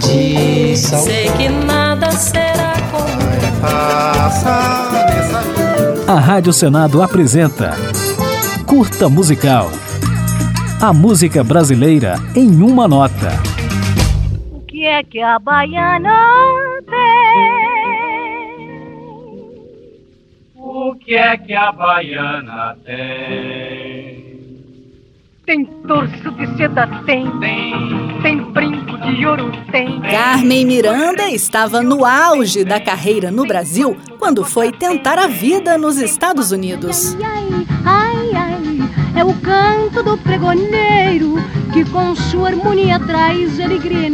de sal. Sei que nada será como A Rádio Senado apresenta Curta Musical. A música brasileira em uma nota. O que é que a baiana tem? O que é que a baiana tem? Tem torso de seda, tem. Tem, Tem ouro, tem. Carmen Miranda estava no auge da carreira no Brasil quando foi tentar a vida nos Estados Unidos. Ai, ai, ai, é o canto do pregoneiro que com sua harmonia traz alegria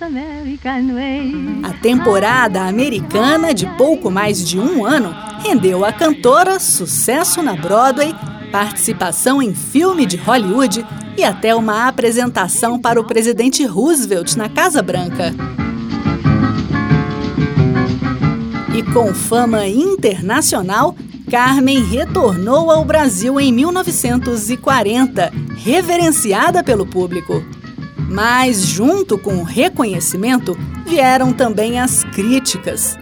americano. A temporada americana de pouco mais de um ano rendeu à cantora sucesso na Broadway, participação em filme de Hollywood e até uma apresentação para o presidente Roosevelt na Casa Branca. E com fama internacional, Carmen retornou ao Brasil em 1940, reverenciada pelo público. Mas, junto com o reconhecimento, vieram também as críticas.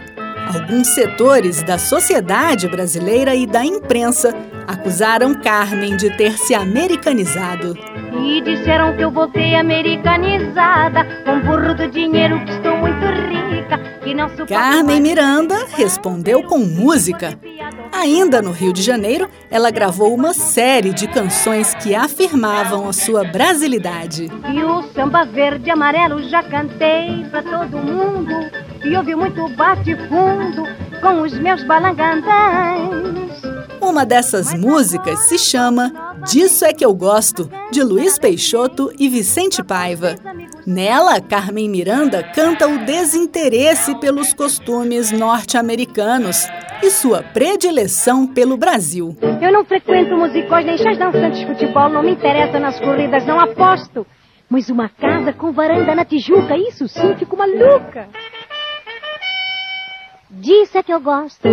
Alguns setores da sociedade brasileira e da imprensa acusaram Carmen de ter se americanizado. E disseram que eu voltei americanizada, com burro do dinheiro que estou muito rica, que não Carmen Miranda respondeu com música. Ainda no Rio de Janeiro, ela gravou uma série de canções que afirmavam a sua brasilidade. E o samba verde e amarelo já cantei pra todo mundo. E ouvi muito bate-fundo com os meus balangandãs. Uma dessas músicas se chama Disso é que eu gosto, de Luiz Peixoto e Vicente Paiva. Nela, Carmen Miranda canta o desinteresse pelos costumes norte-americanos e sua predileção pelo Brasil. Eu não frequento musicais nem chás dançantes, futebol não me interessa nas corridas, não aposto. Mas uma casa com varanda na Tijuca, isso sim, fico maluca. Disso é que eu gosto.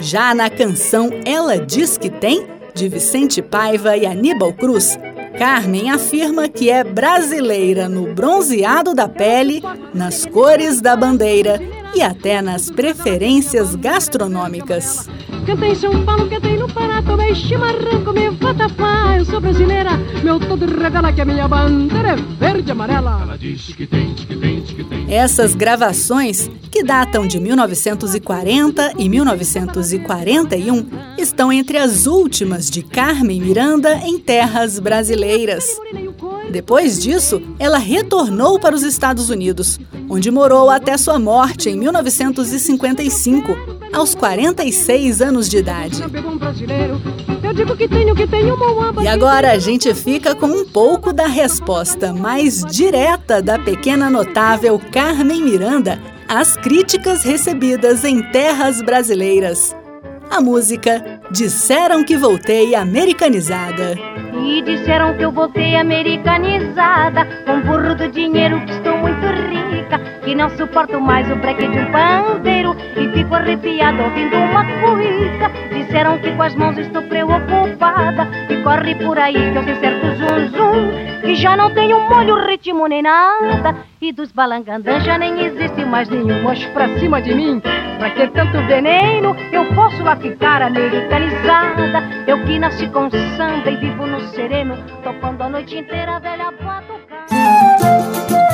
Já na canção Ela Diz Que Tem, de Vicente Paiva e Aníbal Cruz, Carmen afirma que é brasileira no bronzeado da pele, nas cores da bandeira e até nas preferências gastronômicas. Cantei em São Paulo, cantei no Pará, tomei chimarrão, comi vatapá. Eu sou brasileira, meu todo revela que a minha bandeira é verde e amarela. ela diz que tem, que tem, que tem. Essas gravações, que datam de 1940 e 1941, estão entre as últimas de Carmen Miranda em terras brasileiras. Depois disso, ela retornou para os Estados Unidos, onde morou até sua morte em 1955, aos 46 anos de idade. E agora a gente fica com um pouco da resposta mais direta da pequena notável Carmen Miranda às críticas recebidas em terras brasileiras. A música Disseram que Voltei Americanizada. E disseram que eu voltei americanizada, com burro do dinheiro que que não suporto mais o breque de um pandeiro e fico arrepiada ouvindo uma cuica. Disseram que com as mãos estou preocupada e corre por aí que eu sei certo zum zum, que já não tenho molho, ritmo nem nada. E dos balangandãs já nem existe mais nenhum mocho pra cima de mim. Pra que tanto veneno? Eu posso lá ficar americanizada. Eu que nasci com samba e vivo no sereno, topando a noite inteira velha batucada.